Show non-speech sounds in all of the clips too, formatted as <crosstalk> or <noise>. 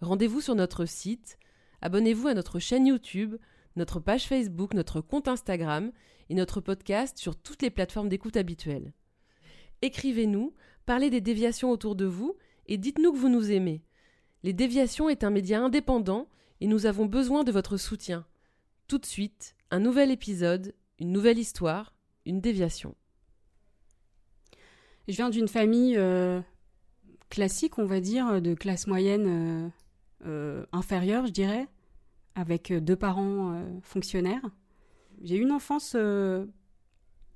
rendez-vous sur notre site, abonnez-vous à notre chaîne YouTube, notre page Facebook, notre compte Instagram et notre podcast sur toutes les plateformes d'écoute habituelles. Écrivez-nous, parlez des déviations autour de vous et dites-nous que vous nous aimez. Les déviations est un média indépendant et nous avons besoin de votre soutien. Tout de suite, un nouvel épisode, une nouvelle histoire, une déviation. Je viens d'une famille euh, classique, on va dire, de classe moyenne euh, inférieure, je dirais, avec deux parents fonctionnaires. J'ai eu une enfance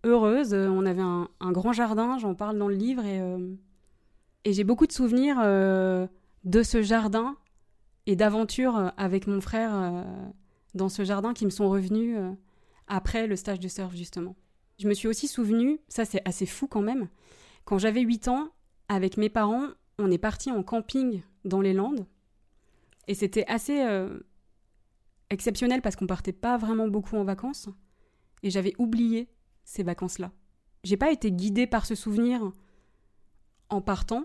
heureuse. On avait un, grand jardin, j'en parle dans le livre, et, et j'ai beaucoup de souvenirs de ce jardin et d'aventures avec mon frère dans ce jardin qui me sont revenus après le stage de surf, justement. Je me suis aussi souvenu, ça c'est assez fou quand même, quand j'avais 8 ans, avec mes parents, on est parti en camping dans les Landes. Et c'était assez euh, exceptionnel parce qu'on partait pas vraiment beaucoup en vacances. Et j'avais oublié ces vacances-là. J'ai pas été guidée par ce souvenir en partant,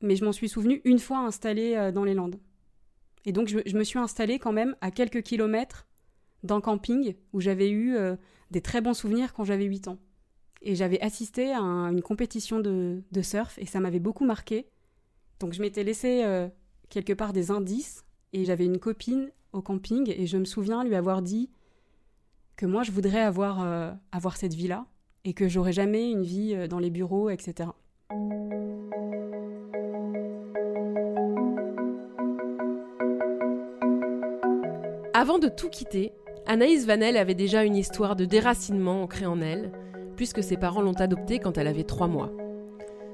mais je m'en suis souvenu une fois installée euh, dans les Landes. Et donc je, me suis installée quand même à quelques kilomètres d'un camping où j'avais eu euh, des très bons souvenirs quand j'avais 8 ans. Et j'avais assisté à une compétition de, surf et ça m'avait beaucoup marqué. Donc je m'étais laissé euh, quelque part des indices et j'avais une copine au camping et je me souviens lui avoir dit que moi je voudrais avoir, euh, avoir cette vie-là et que j'aurais jamais une vie euh, dans les bureaux, etc. Avant de tout quitter, Anaïs Vanel avait déjà une histoire de déracinement ancrée en elle, puisque ses parents l'ont adoptée quand elle avait 3 mois.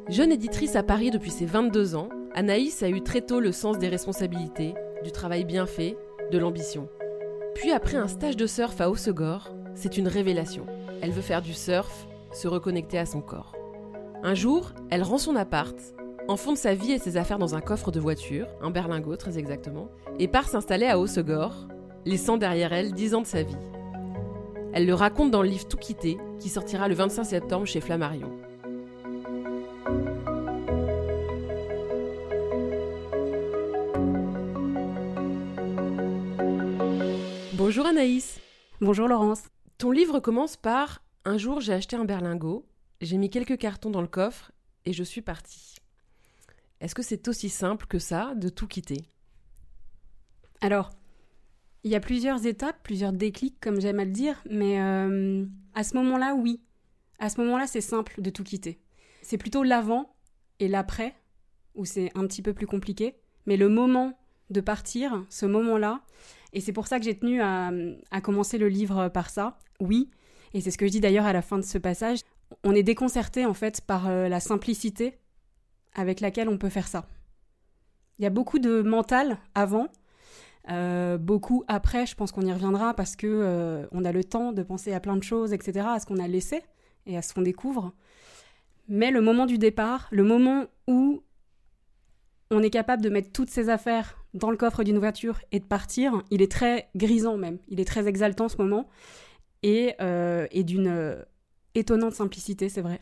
Jeune éditrice à Paris depuis ses 22 ans, Anaïs a eu très tôt le sens des responsabilités, du travail bien fait, de l'ambition. Puis après un stage de surf à Hossegor, c'est une révélation. Elle veut faire du surf, se reconnecter à son corps. Un jour, elle rend son appart, enfonce sa vie et ses affaires dans un coffre de voiture, un berlingot très exactement, et part s'installer à Hossegor, laissant derrière elle 10 ans de sa vie. Elle le raconte dans le livre Tout quitter, qui sortira le 25 septembre chez Flammarion. Bonjour Anaïs. Bonjour Laurence. Ton livre commence par Un jour j'ai acheté un berlingot, j'ai mis quelques cartons dans le coffre et je suis partie. Est-ce que c'est aussi simple que ça de tout quitter? Alors, il y a plusieurs étapes, plusieurs déclics, comme j'aime à le dire, mais euh, à ce moment-là, oui. À ce moment-là, c'est simple de tout quitter. C'est plutôt l'avant et l'après, où c'est un petit peu plus compliqué. Mais le moment de partir, ce moment-là, et c'est pour ça que j'ai tenu à, commencer le livre par ça, oui, et c'est ce que je dis d'ailleurs à la fin de ce passage, on est déconcerté en fait par euh, la simplicité avec laquelle on peut faire ça. Il y a beaucoup de mental avant, euh, beaucoup après, je pense qu'on y reviendra parce que euh, on a le temps de penser à plein de choses, etc., à ce qu'on a laissé et à ce qu'on découvre. Mais le moment du départ, le moment où on est capable de mettre toutes ses affaires dans le coffre d'une voiture et de partir, il est très grisant même. Il est très exaltant ce moment et, euh, et d'une étonnante simplicité, c'est vrai.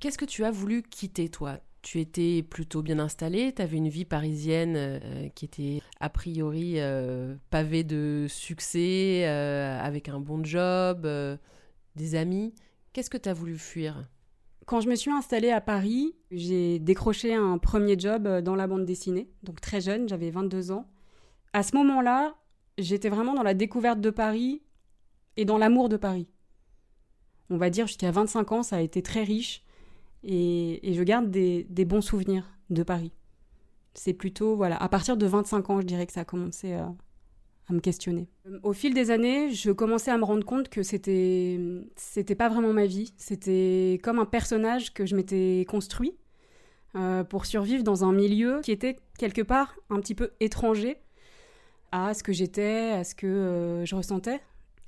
Qu'est-ce que tu as voulu quitter, toi? Tu étais plutôt bien installée, tu avais une vie parisienne euh, qui était a priori euh, pavée de succès, euh, avec un bon job, des amis. Qu'est-ce que tu as voulu fuir? Quand je me suis installée à Paris, j'ai décroché un premier job dans la bande dessinée, donc très jeune, j'avais 22 ans. À ce moment-là, j'étais vraiment dans la découverte de Paris et dans l'amour de Paris. On va dire jusqu'à 25 ans, ça a été très riche et, je garde des, bons souvenirs de Paris. C'est plutôt, voilà, à partir de 25 ans, je dirais que ça a commencé à, me questionner. Au fil des années, je commençais à me rendre compte que c'était, c'était pas vraiment ma vie. C'était comme un personnage que je m'étais construit euh, pour survivre dans un milieu qui était quelque part un petit peu étranger à ce que j'étais, à ce que euh, je ressentais.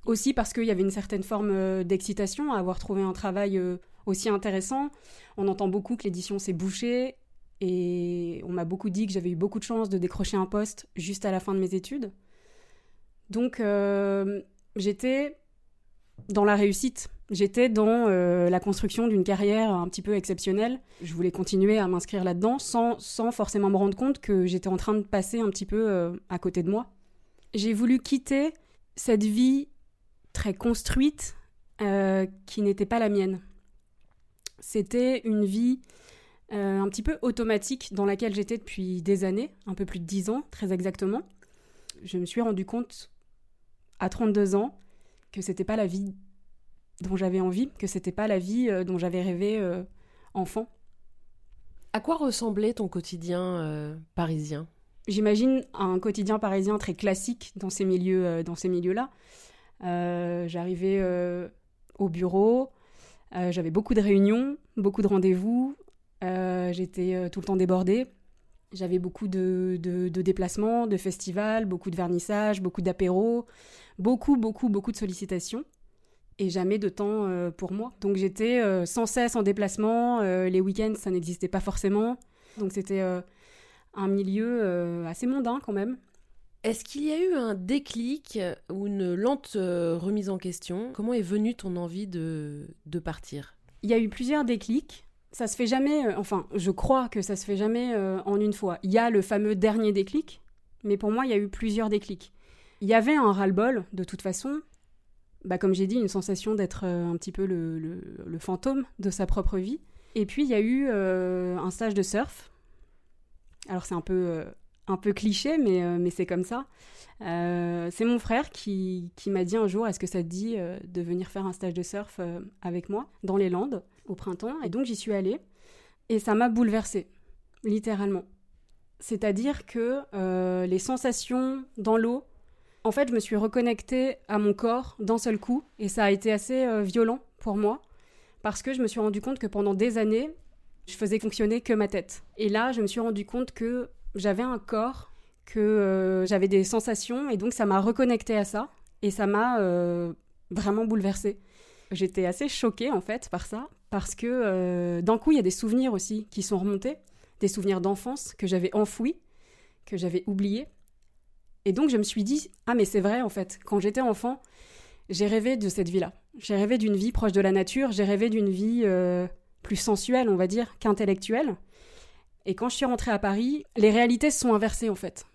Aussi parce qu'il y avait une certaine forme euh, d'excitation à avoir trouvé un travail aussi intéressant. On entend beaucoup que l'édition s'est bouchée et on m'a beaucoup dit que j'avais eu beaucoup de chance de décrocher un poste juste à la fin de mes études. Donc j'étais dans la réussite J'étais dans euh, la construction d'une carrière un petit peu exceptionnelle. Je voulais continuer à m'inscrire là-dedans sans, sans, forcément me rendre compte que j'étais en train de passer un petit peu euh, à côté de moi. J'ai voulu quitter cette vie très construite euh, qui n'était pas la mienne. C'était une vie un petit peu automatique dans laquelle j'étais depuis des années, un peu plus de dix ans très exactement. Je me suis rendu compte à 32 ans que c'était pas la vie dont j'avais envie, que c'était pas la vie euh, dont j'avais rêvé euh, enfant. À quoi ressemblait ton quotidien euh, parisien? J'imagine un quotidien parisien très classique dans ces milieux, dans ces milieux-là. J'arrivais au bureau, j'avais beaucoup de réunions, beaucoup de rendez-vous, j'étais tout le temps débordée. J'avais beaucoup de, de, de, déplacements, de festivals, beaucoup de vernissages, beaucoup d'apéros, beaucoup, beaucoup, beaucoup de sollicitations et jamais de temps euh, pour moi. Donc j'étais euh, sans cesse en déplacement, euh, les week-ends ça n'existait pas forcément, donc c'était un milieu assez mondain quand même. Est-ce qu'il y a eu un déclic ou une lente remise en question? Comment est venue ton envie de, de partir? Il y a eu plusieurs déclics. Ça se fait jamais, enfin je crois que ça se fait jamais en une fois. Il y a le fameux dernier déclic, mais pour moi il y a eu plusieurs déclics. Il y avait un ras-le-bol de toute façon, bah, comme j'ai dit, une sensation d'être euh, un petit peu le, fantôme de sa propre vie. Et puis il y a eu euh, un stage de surf. Alors c'est un peu, euh, un peu cliché, mais, c'est comme ça. c'est mon frère qui, qui m'a dit un jour, est-ce que ça te dit de venir faire un stage de surf avec moi dans les Landes au printemps? Et donc j'y suis allée. Et ça m'a bouleversée, littéralement. C'est-à-dire que les sensations dans l'eau, en fait, je me suis reconnectée à mon corps d'un seul coup, et ça a été assez euh, violent pour moi, parce que je me suis rendu compte que pendant des années, je faisais fonctionner que ma tête. Et là, je me suis rendu compte que j'avais un corps, que euh, j'avais des sensations, et donc ça m'a reconnectée à ça, et ça m'a euh, vraiment bouleversée. J'étais assez choquée en fait par ça, parce que d'un coup, il y a des souvenirs aussi qui sont remontés, des souvenirs d'enfance que j'avais enfouis, que j'avais oubliés, et donc je me suis dit, ah mais c'est vrai en fait, quand j'étais enfant, j'ai rêvé de cette vie-là. J'ai rêvé d'une vie proche de la nature, j'ai rêvé d'une vie euh, plus sensuelle, on va dire, qu'intellectuelle. Et quand je suis rentrée à Paris, les réalités se sont inversées en fait.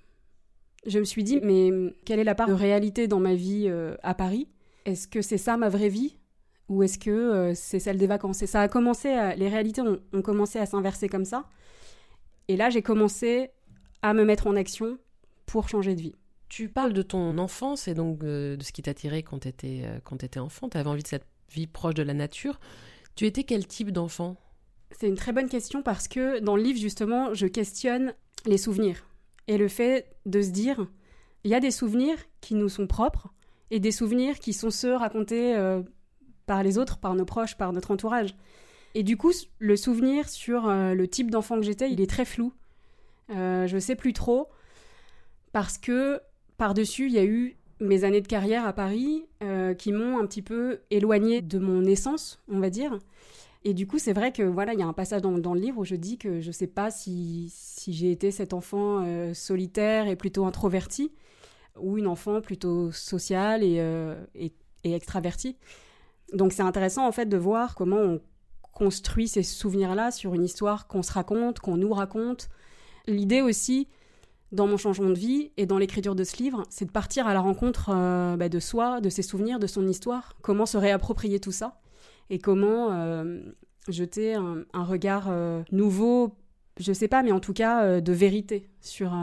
Je me suis dit, mais quelle est la part de réalité dans ma vie euh, à Paris? Est-ce que c'est ça ma vraie vie? Ou est-ce que euh, c'est celle des vacances? Et ça a commencé, les réalités ont, ont commencé à s'inverser comme ça. Et là, j'ai commencé à me mettre en action pour changer de vie. Tu parles de ton enfance et donc euh, de ce qui t'a tiré quand tu étais, euh, quand étais enfant. Tu avais envie de cette vie proche de la nature. Tu étais quel type d'enfant? C'est une très bonne question parce que dans le livre, justement, je questionne les souvenirs et le fait de se dire il y a des souvenirs qui nous sont propres et des souvenirs qui sont ceux racontés euh, par les autres, par nos proches, par notre entourage. Et du coup, le souvenir sur le type d'enfant que j'étais, il est très flou. je ne sais plus trop parce que par-dessus, il y a eu mes années de carrière à Paris euh, qui m'ont un petit peu éloignée de mon essence, on va dire. Et du coup, c'est vrai que voilà, il y a un passage dans, le livre où je dis que je ne sais pas si, j'ai été cet enfant euh, solitaire et plutôt introverti ou une enfant plutôt sociale et, euh, et, et extravertie. Donc c'est intéressant en fait de voir comment on construit ces souvenirs-là sur une histoire qu'on se raconte, qu'on nous raconte. L'idée aussi, dans mon changement de vie et dans l'écriture de ce livre, c'est de partir à la rencontre euh, bah, de soi, de ses souvenirs, de son histoire, comment se réapproprier tout ça et comment euh, jeter un, regard euh, nouveau, je sais pas, mais en tout cas de vérité sur,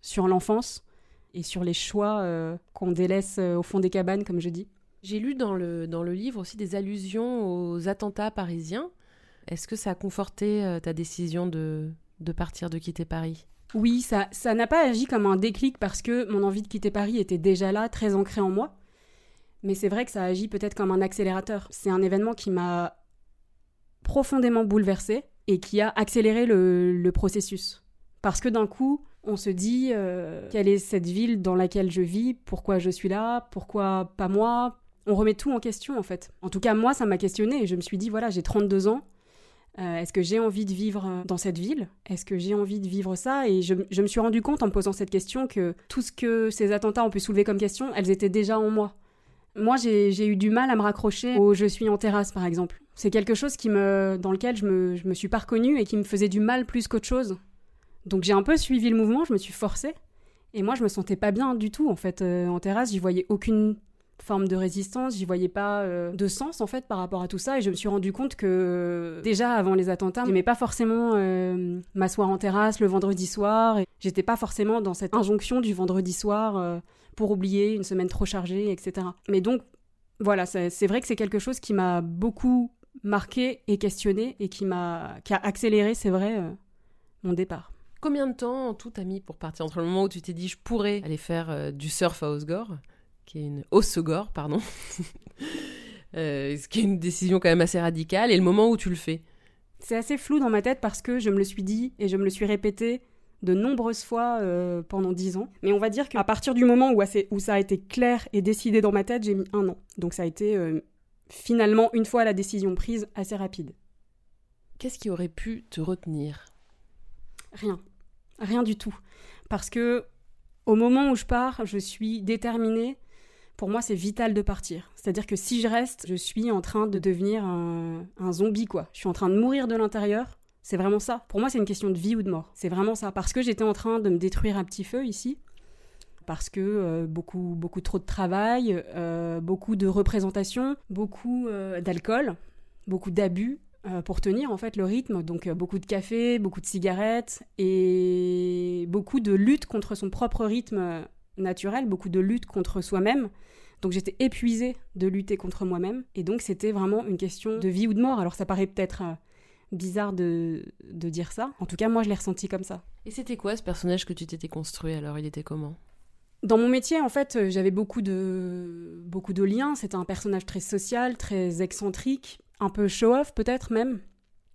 sur l'enfance et sur les choix qu'on délaisse au fond des cabanes, comme je dis. J'ai lu dans le, dans le livre aussi des allusions aux attentats parisiens. Est-ce que ça a conforté ta décision de, de partir, de quitter Paris? Oui, ça ça n'a pas agi comme un déclic parce que mon envie de quitter Paris était déjà là, très ancrée en moi. Mais c'est vrai que ça agit peut-être comme un accélérateur. C'est un événement qui m'a profondément bouleversée et qui a accéléré le, processus. Parce que d'un coup, on se dit euh, quelle est cette ville dans laquelle je vis, pourquoi je suis là, pourquoi pas moi? On remet tout en question en fait. En tout cas, moi, ça m'a questionné et je me suis dit voilà, j'ai 32 ans. Euh, Est-ce que j'ai envie de vivre euh, dans cette ville? Est-ce que j'ai envie de vivre ça? Et je, me suis rendu compte en me posant cette question que tout ce que ces attentats ont pu soulever comme question, elles étaient déjà en moi. Moi, j'ai j'ai eu du mal à me raccrocher au je suis en terrasse, par exemple. C'est quelque chose qui me, dans lequel je me, je me suis pas reconnue et qui me faisait du mal plus qu'autre chose. Donc j'ai un peu suivi le mouvement, je me suis forcée. Et moi, je me sentais pas bien du tout, en fait. Euh, en terrasse, j'y voyais aucune forme de résistance, j'y voyais pas euh, de sens, en fait, par rapport à tout ça. Et je me suis rendu compte que, déjà, avant les attentats, j'aimais pas forcément euh, m'asseoir en terrasse le vendredi soir. J'étais pas forcément dans cette injonction du vendredi soir euh, pour oublier une semaine trop chargée, etc. Mais donc, voilà, c'est vrai que c'est quelque chose qui m'a beaucoup marqué et questionné et qui m'a qui a accéléré, c'est vrai, mon départ. Combien de temps tout t'as mis pour partir? Entre le moment où tu t'es dit je pourrais aller faire du surf à Osgore, qui est une Osegore, pardon, <laughs> Euh, ce qui est une décision quand même assez radicale, et le moment où tu le fais C'est assez flou dans ma tête parce que je me le suis dit et je me le suis répété de nombreuses fois euh, pendant dix ans. Mais on va dire qu'à partir du moment où, assez- où ça a été clair et décidé dans ma tête, j'ai mis un an. Donc ça a été euh, finalement, une fois la décision prise, assez rapide. Qu'est-ce qui aurait pu te retenir? Rien. Rien du tout. Parce que au moment où je pars, je suis déterminée. Pour moi, c'est vital de partir. C'est-à-dire que si je reste, je suis en train de devenir un, zombie, quoi. Je suis en train de mourir de l'intérieur. C'est vraiment ça. Pour moi, c'est une question de vie ou de mort. C'est vraiment ça. Parce que j'étais en train de me détruire un petit feu ici. Parce que euh, beaucoup, beaucoup trop de travail, euh, beaucoup de représentation, beaucoup euh, d'alcool, beaucoup d'abus pour tenir en fait le rythme. Donc beaucoup de café, beaucoup de cigarettes et beaucoup de lutte contre son propre rythme naturel, beaucoup de lutte contre soi-même. Donc j'étais épuisée de lutter contre moi-même et donc c'était vraiment une question de vie ou de mort. Alors ça paraît peut-être euh, bizarre de, de dire ça. En tout cas moi je l'ai ressenti comme ça. Et c'était quoi ce personnage que tu t'étais construit alors? Il était comment? Dans mon métier, en fait, euh, j'avais beaucoup de, beaucoup de liens. C'était un personnage très social, très excentrique, un peu show-off peut-être même,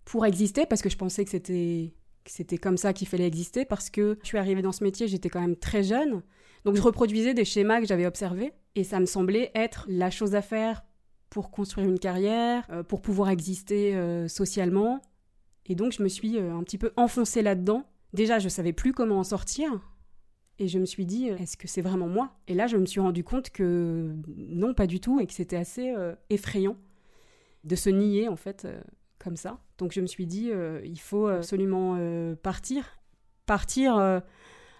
pour exister, parce que je pensais que c'était, que c'était comme ça qu'il fallait exister, parce que je suis arrivée dans ce métier, j'étais quand même très jeune. Donc je reproduisais des schémas que j'avais observés, et ça me semblait être la chose à faire pour construire une carrière, euh, pour pouvoir exister euh, socialement. Et donc je me suis euh, un petit peu enfoncée là-dedans. Déjà, je savais plus comment en sortir. Et je me suis dit, est-ce que c'est vraiment moi? Et là, je me suis rendu compte que non, pas du tout, et que c'était assez effrayant de se nier, en fait, comme ça. Donc je me suis dit, il faut absolument partir. Partir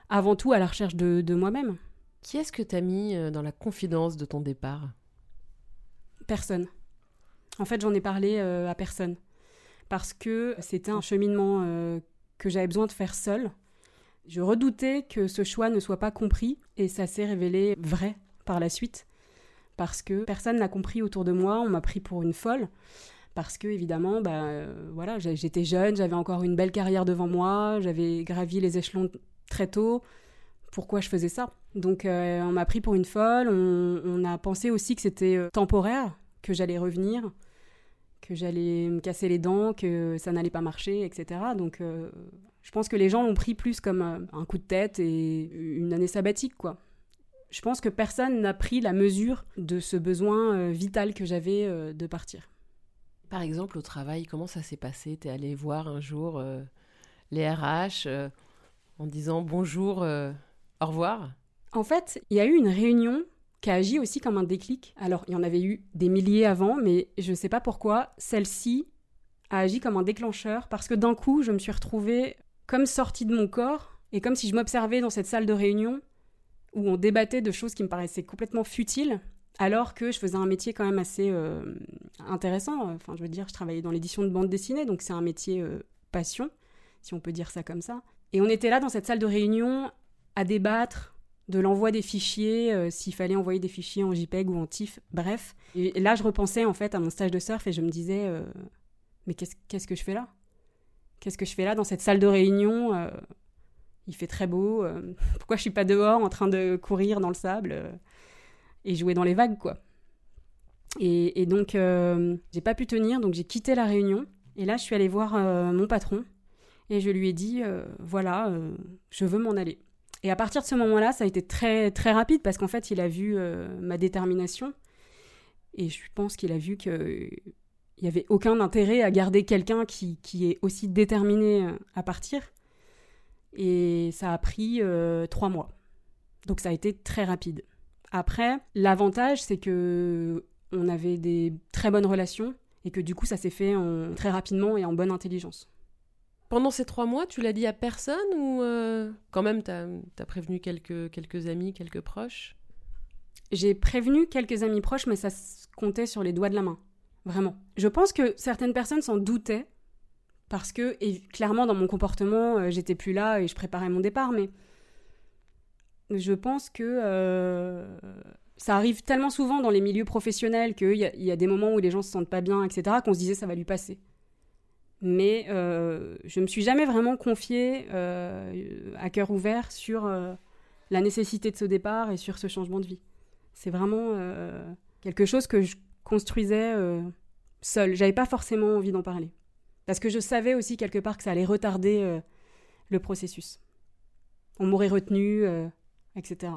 avant tout à la recherche de, de moi-même. Qui est-ce que t'as mis euh, dans la confidence de ton départ? Personne. En fait, j'en ai parlé euh, à personne. Parce que c'était un cheminement euh, que j'avais besoin de faire seul. Je redoutais que ce choix ne soit pas compris et ça s'est révélé vrai par la suite. Parce que personne n'a compris autour de moi, on m'a pris pour une folle. Parce que, évidemment, bah, euh, voilà, j'étais jeune, j'avais encore une belle carrière devant moi, j'avais gravi les échelons très tôt. Pourquoi je faisais ça Donc, euh, on m'a pris pour une folle, on, a pensé aussi que c'était euh, temporaire, que j'allais revenir, que j'allais me casser les dents, que ça n'allait pas marcher, etc. Donc, euh, je pense que les gens l'ont pris plus comme un coup de tête et une année sabbatique, quoi. Je pense que personne n'a pris la mesure de ce besoin vital que j'avais de partir. Par exemple, au travail, comment ça s'est passé? T'es allé voir un jour les RH en disant bonjour, euh, au revoir En fait, il y a eu une réunion qui a agi aussi comme un déclic. Alors, il y en avait eu des milliers avant, mais je ne sais pas pourquoi, celle-ci a agi comme un déclencheur, parce que d'un coup, je me suis retrouvée comme sortie de mon corps, et comme si je m'observais dans cette salle de réunion, où on débattait de choses qui me paraissaient complètement futiles, alors que je faisais un métier quand même assez euh, intéressant. Enfin, je veux dire, je travaillais dans l'édition de bande dessinée, donc c'est un métier euh, passion, si on peut dire ça comme ça. Et on était là dans cette salle de réunion à débattre de l'envoi des fichiers, euh, s'il fallait envoyer des fichiers en JPEG ou en TIFF, bref. Et, là, je repensais en fait à mon stage de surf et je me disais, euh, mais qu'est-ce que je fais là? Qu'est-ce que je fais là dans cette salle de réunion euh, Il fait très beau. <laughs> pourquoi je suis pas dehors en train de courir dans le sable et jouer dans les vagues, quoi? Et, et donc, j'ai pas pu tenir, donc j'ai quitté la réunion. Et là, je suis allée voir mon patron et je lui ai dit, voilà, je veux m'en aller. Et à partir de ce moment-là, ça a été très, très rapide parce qu'en fait, il a vu euh, ma détermination. Et je pense qu'il a vu qu'il n'y avait aucun intérêt à garder quelqu'un qui, qui, est aussi déterminé euh, à partir. Et ça a pris euh, trois mois. Donc ça a été très rapide. Après, l'avantage, c'est que on avait des très bonnes relations et que du coup, ça s'est fait en, très rapidement et en bonne intelligence. Pendant ces trois mois, tu l'as dit à personne ou euh, quand même tu as, prévenu quelques, quelques amis, quelques proches? J'ai prévenu quelques amis proches, mais ça comptait sur les doigts de la main. Vraiment. Je pense que certaines personnes s'en doutaient parce que, et clairement, dans mon comportement, euh, j'étais plus là et je préparais mon départ, mais je pense que euh, ça arrive tellement souvent dans les milieux professionnels qu'il y, y, a des moments où les gens se sentent pas bien, etc., qu'on se disait ça va lui passer mais euh, je me suis jamais vraiment confiée euh, à cœur ouvert sur euh, la nécessité de ce départ et sur ce changement de vie. C'est vraiment euh, quelque chose que je construisais seule. J'avais pas forcément envie d'en parler parce que je savais aussi quelque part que ça allait retarder le processus. On m'aurait retenu, etc.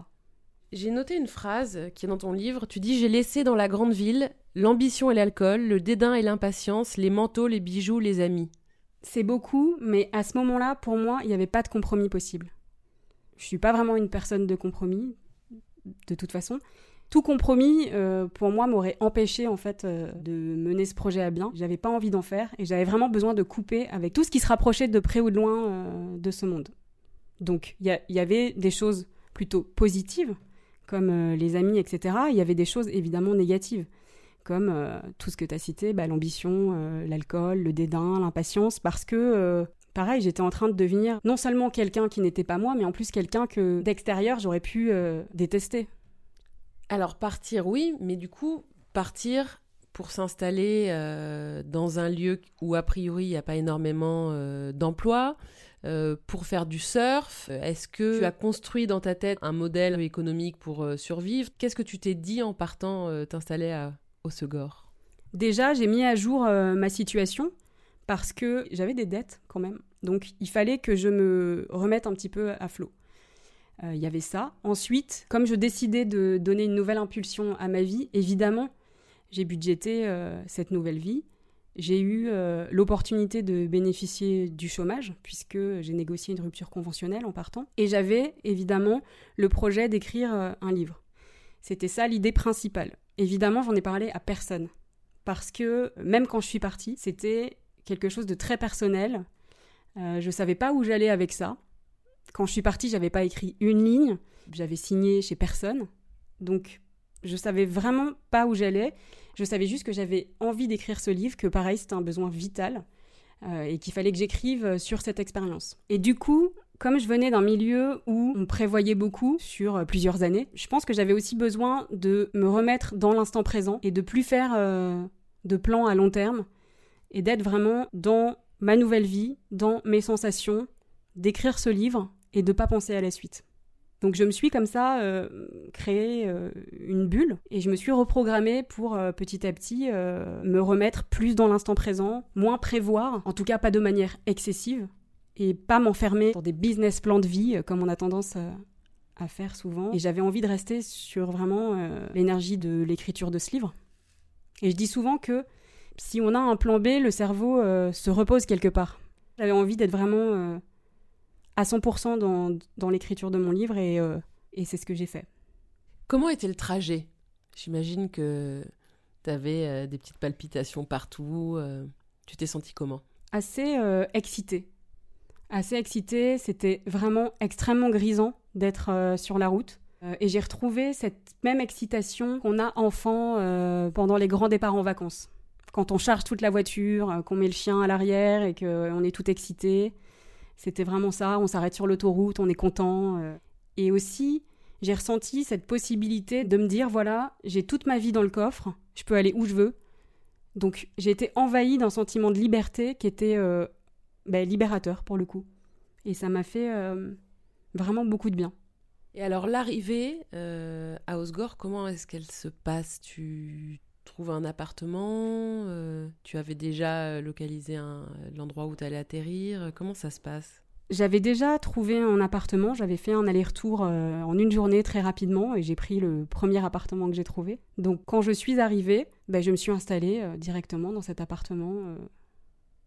J'ai noté une phrase qui est dans ton livre. Tu dis J'ai laissé dans la grande ville l'ambition et l'alcool, le dédain et l'impatience, les manteaux, les bijoux, les amis. C'est beaucoup, mais à ce moment-là, pour moi, il n'y avait pas de compromis possible. Je suis pas vraiment une personne de compromis, de toute façon. Tout compromis, euh, pour moi, m'aurait empêché en fait euh, de mener ce projet à bien. J'avais pas envie d'en faire et j'avais vraiment besoin de couper avec tout ce qui se rapprochait de près ou de loin euh, de ce monde. Donc, il y, avait des choses plutôt positives, comme euh, les amis, etc. Il y avait des choses évidemment négatives, comme euh, tout ce que tu as cité, bah, l'ambition, euh, l'alcool, le dédain, l'impatience, parce que pareil, j'étais en train de devenir non seulement quelqu'un qui n'était pas moi, mais en plus quelqu'un que d'extérieur j'aurais pu détester. Alors partir, oui, mais du coup, partir pour s'installer dans un lieu où a priori il n'y a pas énormément d'emplois, euh, pour faire du surf Est-ce que tu as construit dans ta tête un modèle économique pour euh, survivre? Qu'est-ce que tu t'es dit en partant euh, t'installer à Segor Déjà, j'ai mis à jour ma situation parce que j'avais des dettes quand même. Donc il fallait que je me remette un petit peu à flot. Il y avait ça. Ensuite, comme je décidais de donner une nouvelle impulsion à ma vie, évidemment, j'ai budgété cette nouvelle vie. J'ai eu euh, l'opportunité de bénéficier du chômage, puisque j'ai négocié une rupture conventionnelle en partant. Et j'avais évidemment le projet d'écrire euh, un livre. C'était ça l'idée principale. Évidemment, j'en ai parlé à personne. Parce que même quand je suis partie, c'était quelque chose de très personnel. Euh, je savais pas où j'allais avec ça. Quand je suis partie, j'avais pas écrit une ligne. J'avais signé chez personne. Donc, je savais vraiment pas où j'allais. Je savais juste que j'avais envie d'écrire ce livre, que pareil, c'était un besoin vital euh, et qu'il fallait que j'écrive euh, sur cette expérience. Et du coup, comme je venais d'un milieu où on prévoyait beaucoup sur euh, plusieurs années, je pense que j'avais aussi besoin de me remettre dans l'instant présent et de plus faire de plans à long terme et d'être vraiment dans ma nouvelle vie, dans mes sensations, d'écrire ce livre et de pas penser à la suite. Donc je me suis comme ça euh, créé euh, une bulle et je me suis reprogrammée pour euh, petit à petit me remettre plus dans l'instant présent, moins prévoir, en tout cas pas de manière excessive et pas m'enfermer dans des business plans de vie comme on a tendance à faire souvent. Et j'avais envie de rester sur vraiment l'énergie de l'écriture de ce livre. Et je dis souvent que si on a un plan B, le cerveau se repose quelque part. J'avais envie d'être vraiment à 100% dans, dans l'écriture de mon livre et, euh, et c'est ce que j'ai fait. Comment était le trajet? J'imagine que tu avais euh, des petites palpitations partout. Euh. tu t'es senti comment? Assez excitée. Assez excitée. C'était vraiment extrêmement grisant d'être sur la route. et j'ai retrouvé cette même excitation qu'on a enfant pendant les grands départs en vacances. Quand on charge toute la voiture, qu'on met le chien à l'arrière et qu'on est tout excité. C'était vraiment ça. On s'arrête sur l'autoroute, on est content. Euh. Et aussi, j'ai ressenti cette possibilité de me dire voilà, j'ai toute ma vie dans le coffre, je peux aller où je veux. Donc j'ai été envahie d'un sentiment de liberté qui était euh, ben, libérateur pour le coup. Et ça m'a fait euh, vraiment beaucoup de bien. Et alors l'arrivée à Osgore, comment est-ce qu'elle se passe? Tu trouves un appartement Tu avais déjà localisé l'endroit où tu allais atterrir Comment ça se passe? J'avais déjà trouvé un appartement, j'avais fait un aller-retour euh, en une journée très rapidement et j'ai pris le premier appartement que j'ai trouvé. Donc quand je suis arrivée, ben, je me suis installée euh, directement dans cet appartement. Euh,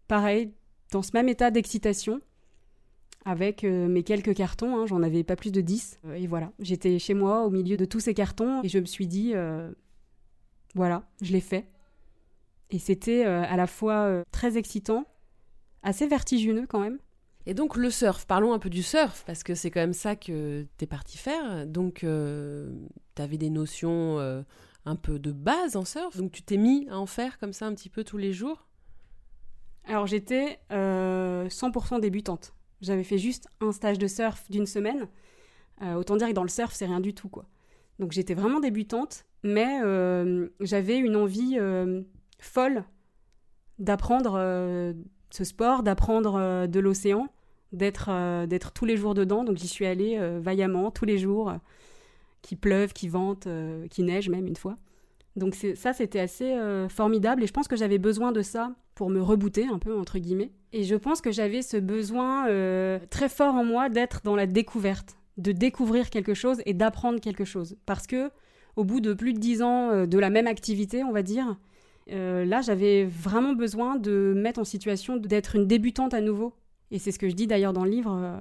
pareil, dans ce même état d'excitation, avec mes quelques cartons, hein, j'en avais pas plus de 10. et voilà, j'étais chez moi au milieu de tous ces cartons et je me suis dit, voilà, je l'ai fait. Et c'était à la fois très excitant, assez vertigineux quand même et donc le surf, parlons un peu du surf, parce que c'est quand même ça que tu es parti faire. Donc euh, tu avais des notions euh, un peu de base en surf, donc tu t'es mis à en faire comme ça un petit peu tous les jours? Alors j'étais 100% euh, débutante. J'avais fait juste un stage de surf d'une semaine. autant dire que dans le surf, c'est rien du tout, quoi. Donc j'étais vraiment débutante, mais j'avais une envie folle d'apprendre ce sport, d'apprendre euh, de l'océan, d'être euh, tous les jours dedans. Donc j'y suis allée euh, vaillamment tous les jours, qu'il pleuve, qu'il vente, qu'il neige même une fois. Donc ça, c'était assez formidable et je pense que j'avais besoin de ça pour me rebooter un peu, entre guillemets. Et je pense que j'avais ce besoin très fort en moi d'être dans la découverte, de découvrir quelque chose et d'apprendre quelque chose. Parce que au bout de plus de dix ans de la même activité, on va dire, euh, là, j'avais vraiment besoin de mettre en situation d'être une débutante à nouveau. Et c'est ce que je dis d'ailleurs dans le livre. Euh,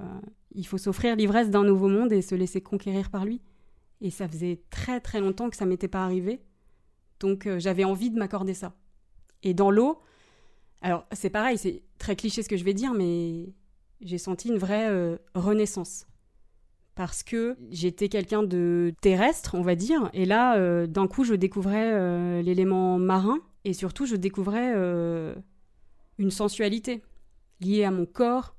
il faut s'offrir l'ivresse d'un nouveau monde et se laisser conquérir par lui. Et ça faisait très très longtemps que ça m'était pas arrivé. Donc euh, j'avais envie de m'accorder ça. Et dans l'eau, alors c'est pareil, c'est très cliché ce que je vais dire, mais j'ai senti une vraie renaissance. Parce que j'étais quelqu'un de terrestre, on va dire, et là, d'un coup, je découvrais l'élément marin, et surtout, je découvrais euh, une sensualité liée à mon corps,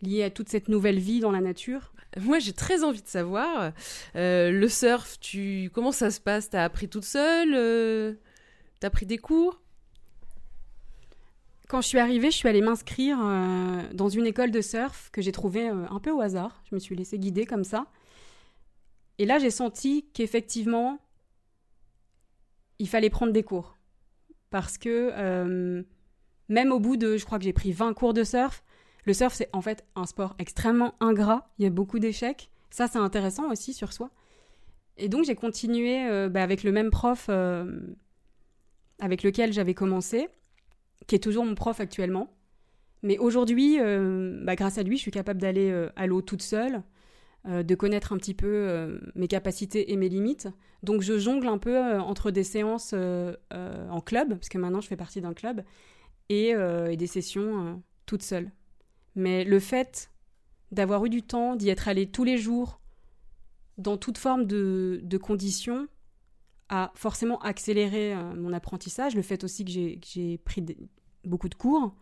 liée à toute cette nouvelle vie dans la nature. Moi, j'ai très envie de savoir, euh, le surf, tu comment ça se passe? T'as appris toute seule euh, T'as pris des cours? Quand je suis arrivée, je suis allée m'inscrire dans une école de surf que j'ai trouvée un peu au hasard. Je me suis laissée guider comme ça. Et là, j'ai senti qu'effectivement, il fallait prendre des cours parce que euh, même au bout de, je crois que j'ai pris 20 cours de surf, le surf c'est en fait un sport extrêmement ingrat, il y a beaucoup d'échecs, ça c'est intéressant aussi sur soi. Et donc j'ai continué euh, bah, avec le même prof euh, avec lequel j'avais commencé, qui est toujours mon prof actuellement. Mais aujourd'hui, bah, grâce à lui, je suis capable d'aller à l'eau toute seule, euh, de connaître un petit peu euh, mes capacités et mes limites. Donc je jongle un peu euh, entre des séances en club, parce que maintenant je fais partie d'un club, et, des sessions toute seule. Mais le fait d'avoir eu du temps, d'y être allé tous les jours, dans toute forme de, conditions, a forcément accéléré mon apprentissage. Le fait aussi que j'ai pris beaucoup de cours.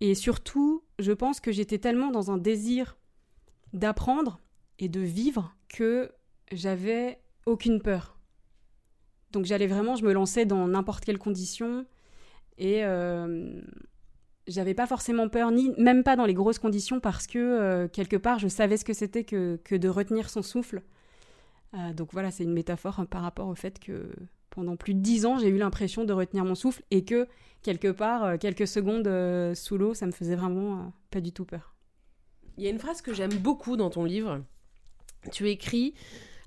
Et surtout, je pense que j'étais tellement dans un désir d'apprendre et de vivre que j'avais aucune peur. Donc j'allais vraiment, je me lançais dans n'importe quelle condition et euh, j'avais pas forcément peur, ni même pas dans les grosses conditions parce que euh, quelque part je savais ce que c'était que, de retenir son souffle. Euh, donc voilà, c'est une métaphore hein, par rapport au fait que pendant plus de dix ans j'ai eu l'impression de retenir mon souffle et que quelque part, quelques secondes sous l'eau, ça me faisait vraiment pas du tout peur. Il y a une phrase que j'aime beaucoup dans ton livre tu écris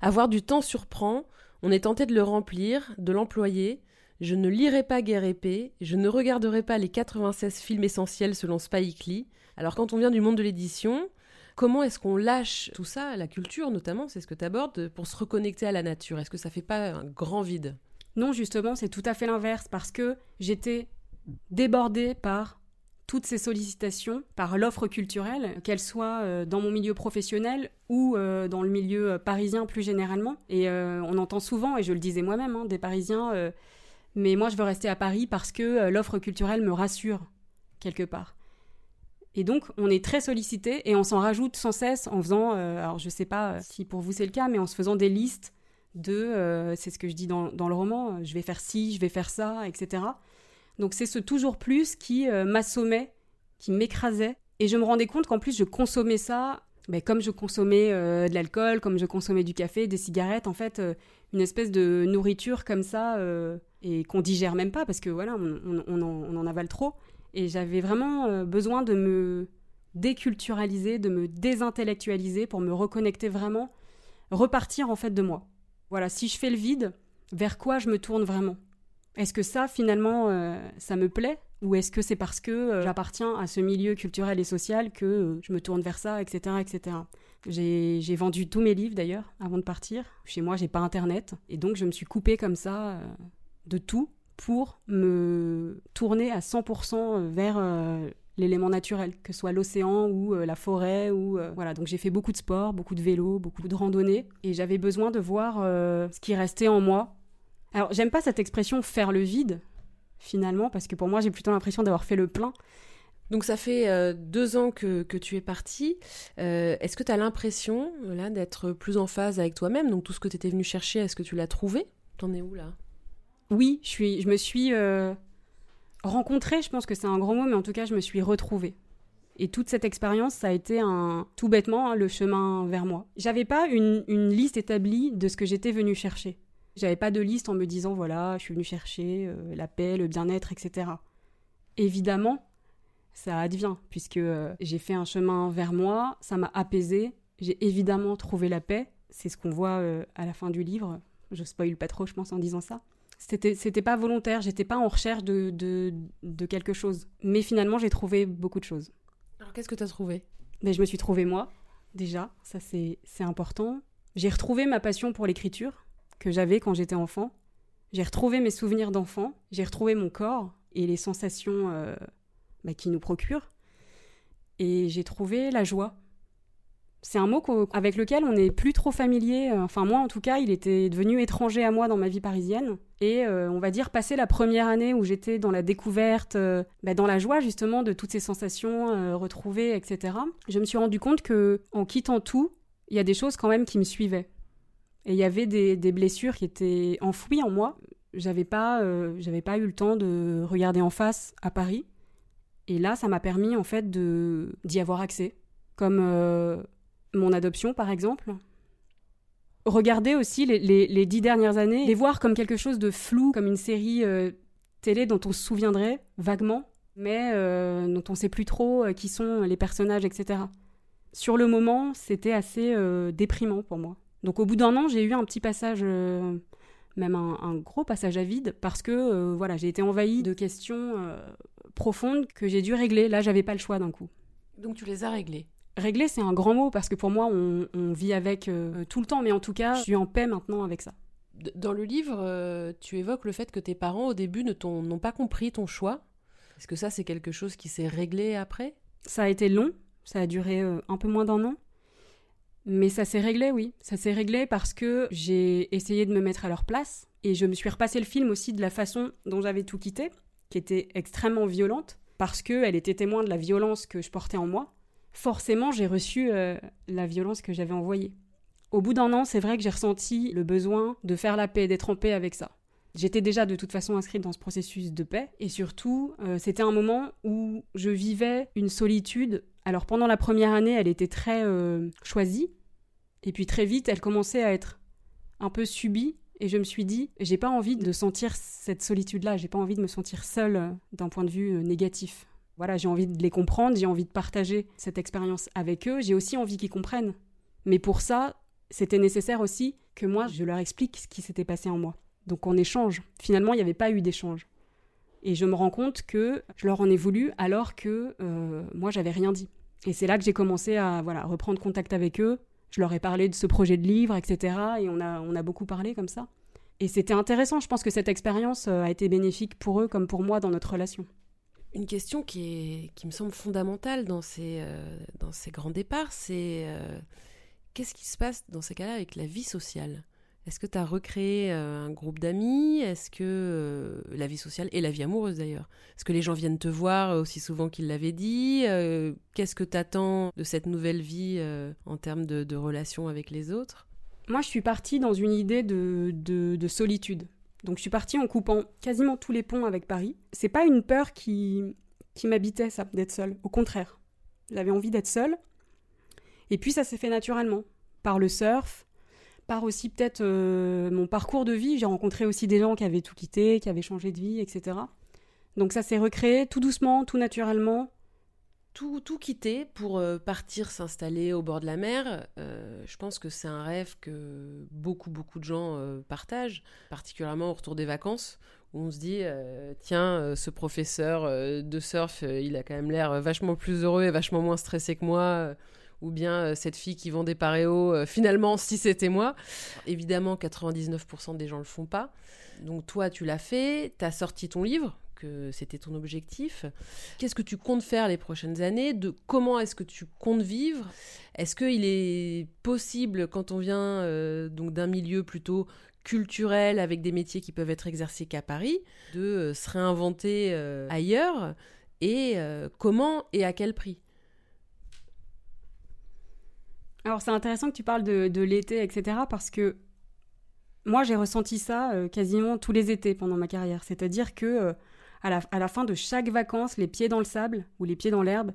Avoir du temps surprend, on est tenté de le remplir, de l'employer. Je ne lirai pas Guerre épée, je ne regarderai pas les 96 films essentiels selon Spike Lee. Alors quand on vient du monde de l'édition, comment est-ce qu'on lâche tout ça, la culture notamment, c'est ce que tu abordes, pour se reconnecter à la nature Est-ce que ça fait pas un grand vide? Non, justement, c'est tout à fait l'inverse, parce que j'étais débordée par toutes ces sollicitations par l'offre culturelle, qu'elle soit euh, dans mon milieu professionnel ou euh, dans le milieu euh, parisien plus généralement. Et on entend souvent, et je le disais moi-même, hein, des Parisiens, mais moi je veux rester à Paris parce que l'offre culturelle me rassure quelque part. Et donc, on est très sollicité et on s'en rajoute sans cesse en faisant, euh, alors je sais pas si pour vous c'est le cas, mais en se faisant des listes de, euh, c'est ce que je dis dans, dans, le roman, je vais faire ci, je vais faire ça, etc. Donc c'est ce toujours plus qui m'assommait, qui m'écrasait. Et je me rendais compte qu'en plus je consommais ça mais comme je consommais euh, de l'alcool, comme je consommais du café, des cigarettes, en fait, euh, une espèce de nourriture comme ça, euh, et qu'on digère même pas, parce que voilà, on, on, en, avale trop. Et j'avais vraiment besoin de me déculturaliser, de me désintellectualiser pour me reconnecter vraiment, repartir en fait de moi. Voilà, si je fais le vide, vers quoi je me tourne vraiment? Est-ce que ça, finalement, ça me plaît? Ou est-ce que c'est parce que euh, j'appartiens à ce milieu culturel et social que euh, je me tourne vers ça, etc., etc. J'ai vendu tous mes livres d'ailleurs avant de partir. Chez moi, j'ai pas internet et donc je me suis coupée comme ça euh, de tout pour me tourner à 100% vers l'élément naturel, que ce soit l'océan ou la forêt ou voilà. Donc j'ai fait beaucoup de sport, beaucoup de vélo, beaucoup de randonnée et j'avais besoin de voir ce qui restait en moi. Alors j'aime pas cette expression faire le vide finalement, parce que pour moi, j'ai plutôt l'impression d'avoir fait le plein. Donc ça fait euh, deux ans que, tu es parti. Euh, est-ce que tu as l'impression là d'être plus en phase avec toi-même? Donc tout ce que tu étais venu chercher, est-ce que tu l'as trouvé? T'en es où là? Oui, je, suis, je me suis euh, rencontrée, je pense que c'est un grand mot, mais en tout cas je me suis retrouvée. Et toute cette expérience, ça a été un tout bêtement hein, le chemin vers moi. J'avais pas une, liste établie de ce que j'étais venue chercher. J'avais pas de liste en me disant voilà, je suis venue chercher euh, la paix, le bien-être, etc. Évidemment, ça advient, puisque euh, j'ai fait un chemin vers moi, ça m'a apaisé, j'ai évidemment trouvé la paix, c'est ce qu'on voit euh, à la fin du livre, je spoil pas trop, je pense, en disant ça. C'était, c'était pas volontaire, j'étais pas en recherche de, de, de quelque chose. Mais finalement, j'ai trouvé beaucoup de choses. Alors, qu'est-ce que tu as trouvé? Mais Je me suis trouvé moi, déjà, ça c'est, c'est important. J'ai retrouvé ma passion pour l'écriture, que j'avais quand j'étais enfant. J'ai retrouvé mes souvenirs d'enfant, j'ai retrouvé mon corps et les sensations euh, bah, qui nous procurent. Et j'ai trouvé la joie. C'est un mot avec lequel on n'est plus trop familier. Euh, enfin, moi, en tout cas, il était devenu étranger à moi dans ma vie parisienne. Et euh, on va dire, passer la première année où j'étais dans la découverte, bah, dans la joie justement de toutes ces sensations retrouvées, etc., je me suis rendu compte que en quittant tout, il y a des choses quand même qui me suivaient. Et il y avait des, blessures qui étaient enfouies en moi. J'avais pas, euh, j'avais pas eu le temps de regarder en face à Paris. Et là, ça m'a permis en fait d'y avoir accès, comme euh, mon adoption par exemple. Regarder aussi les, dix dernières années, les voir comme quelque chose de flou, comme une série euh, télé dont on se souviendrait vaguement, mais dont on sait plus trop qui sont les personnages, etc. Sur le moment, c'était assez déprimant pour moi. Donc au bout d'un an, j'ai eu un petit passage, euh, même un, gros passage à vide, parce que euh, voilà, j'ai été envahie de questions euh, profondes que j'ai dû régler. Là, j'avais pas le choix d'un coup. Donc tu les as réglées Régler, c'est un grand mot, parce que pour moi, on, vit avec tout le temps, mais en tout cas, je suis en paix maintenant avec ça. Dans le livre, tu évoques le fait que tes parents, au début, ne n'ont pas compris ton choix. Est-ce que ça, c'est quelque chose qui s'est réglé après? Ça a été long, ça a duré un peu moins d'un an. Mais ça s'est réglé, oui. Ça s'est réglé parce que j'ai essayé de me mettre à leur place et je me suis repassé le film aussi de la façon dont j'avais tout quitté, qui était extrêmement violente, parce qu'elle était témoin de la violence que je portais en moi. Forcément, j'ai reçu euh, la violence que j'avais envoyée. Au bout d'un an, c'est vrai que j'ai ressenti le besoin de faire la paix, d'être en paix avec ça. J'étais déjà de toute façon inscrite dans ce processus de paix et surtout, euh, c'était un moment où je vivais une solitude. Alors pendant la première année, elle était très euh, choisie, et puis très vite, elle commençait à être un peu subie. Et je me suis dit, j'ai pas envie de sentir cette solitude-là, j'ai pas envie de me sentir seule d'un point de vue négatif. Voilà, j'ai envie de les comprendre, j'ai envie de partager cette expérience avec eux, j'ai aussi envie qu'ils comprennent. Mais pour ça, c'était nécessaire aussi que moi, je leur explique ce qui s'était passé en moi. Donc on échange. Finalement, il n'y avait pas eu d'échange. Et je me rends compte que je leur en ai voulu alors que euh, moi, j'avais rien dit. Et c'est là que j'ai commencé à voilà, reprendre contact avec eux, je leur ai parlé de ce projet de livre, etc. Et on a, on a beaucoup parlé comme ça. Et c'était intéressant. Je pense que cette expérience euh, a été bénéfique pour eux comme pour moi dans notre relation. Une question qui, me semble fondamentale dans ces, euh, grands départs, c'est euh, qu'est-ce qui se passe dans ces cas-là avec la vie sociale? Est-ce que tu as recréé euh, un groupe d'amis? Est-ce que la vie sociale et la vie amoureuse d'ailleurs? Est-ce que les gens viennent te voir aussi souvent qu'ils l'avaient dit? Qu'est-ce que tu attends de cette nouvelle vie en termes de, relations avec les autres? Moi, je suis partie dans une idée de, solitude. Donc, je suis partie en coupant quasiment tous les ponts avec Paris. C'est pas une peur qui, qui m'habitait, ça, d'être seule. Au contraire, j'avais envie d'être seule. Et puis, ça s'est fait naturellement. Par le surf, par aussi peut-être euh, mon parcours de vie. J'ai rencontré aussi des gens qui avaient tout quitté, qui avaient changé de vie, etc. Donc ça s'est recréé tout doucement, tout naturellement. Tout, quitter pour euh, partir s'installer au bord de la mer, euh, je pense que c'est un rêve que beaucoup, beaucoup de gens partagent, particulièrement au retour des vacances, où on se dit, tiens, ce professeur de surf, il a quand même l'air vachement plus heureux et vachement moins stressé que moi ou bien euh, cette fille qui vend des paréos, euh, <laughs> finalement, si c'était moi. Évidemment, 99% des gens le font pas. Donc toi, tu l'as fait, tu as sorti ton livre, que c'était ton objectif. Qu'est-ce que tu comptes faire les prochaines années? De Comment est-ce que tu comptes vivre? Est-ce qu'il est possible, quand on vient euh, donc d'un milieu plutôt culturel, avec des métiers qui peuvent être exercés qu'à Paris, de se réinventer ailleurs? Et comment et à quel prix? Alors c'est intéressant que tu parles de, l'été, etc. Parce que moi j'ai ressenti ça euh, quasiment tous les étés pendant ma carrière. C'est-à-dire que euh, à, la, fin de chaque vacances, les pieds dans le sable ou les pieds dans l'herbe,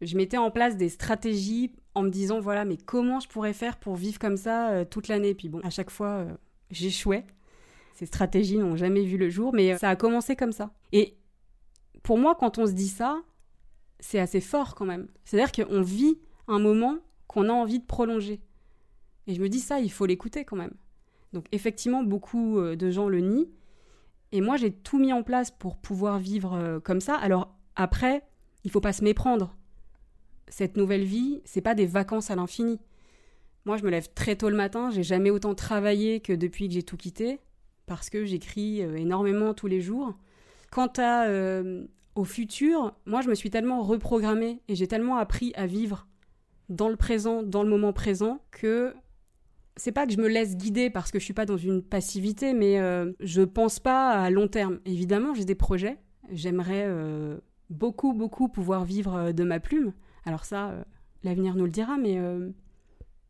je mettais en place des stratégies en me disant voilà mais comment je pourrais faire pour vivre comme ça euh, toute l'année? Puis bon à chaque fois j'échouais. Ces stratégies n'ont jamais vu le jour, mais ça a commencé comme ça. Et pour moi, quand on se dit ça, c'est assez fort quand même. C'est-à-dire qu'on vit un moment qu'on a envie de prolonger. Et je me dis ça, il faut l'écouter quand même. Donc effectivement, beaucoup euh, de gens le nient. Et moi, j'ai tout mis en place pour pouvoir vivre euh, comme ça. Alors après, il faut pas se méprendre. Cette nouvelle vie, c'est pas des vacances à l'infini. Moi, je me lève très tôt le matin. J'ai jamais autant travaillé que depuis que j'ai tout quitté, parce que j'écris euh, énormément tous les jours. Quant à, au futur, moi, je me suis tellement reprogrammée et j'ai tellement appris à vivre dans le présent, dans le moment présent, que c'est pas que je me laisse guider parce que je suis pas dans une passivité, mais euh, je pense pas à long terme. Évidemment, j'ai des projets. J'aimerais euh, beaucoup, beaucoup pouvoir vivre euh, de ma plume. Alors ça, l'avenir nous le dira, mais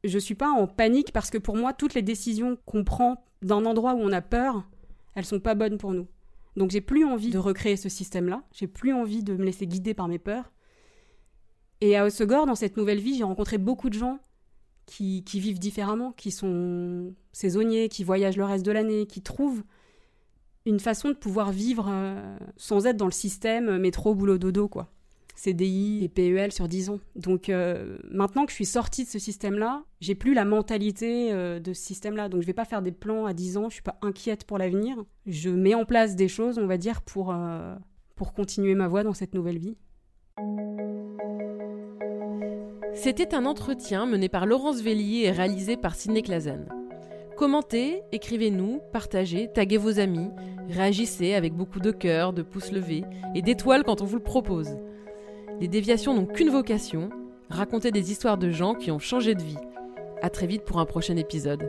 je suis pas en panique parce que pour moi, toutes les décisions qu'on prend d'un endroit où on a peur, elles sont pas bonnes pour nous. Donc j'ai plus envie de recréer ce système-là. J'ai plus envie de me laisser guider par mes peurs. Et à Osegor, dans cette nouvelle vie, j'ai rencontré beaucoup de gens qui, vivent différemment, qui sont saisonniers, qui voyagent le reste de l'année, qui trouvent une façon de pouvoir vivre euh, sans être dans le système métro, boulot, dodo, quoi. CDI et PEL sur 10 ans. Donc euh, maintenant que je suis sortie de ce système-là, j'ai plus la mentalité euh, de ce système-là. Donc je vais pas faire des plans à 10 ans, je suis pas inquiète pour l'avenir. Je mets en place des choses, on va dire, pour, pour continuer ma voie dans cette nouvelle vie. C'était un entretien mené par Laurence Vellier et réalisé par Sidney Clazen. Commentez, écrivez-nous, partagez, taguez vos amis, réagissez avec beaucoup de cœur, de pouces levés et d'étoiles quand on vous le propose. Les déviations n'ont qu'une vocation, raconter des histoires de gens qui ont changé de vie. A très vite pour un prochain épisode.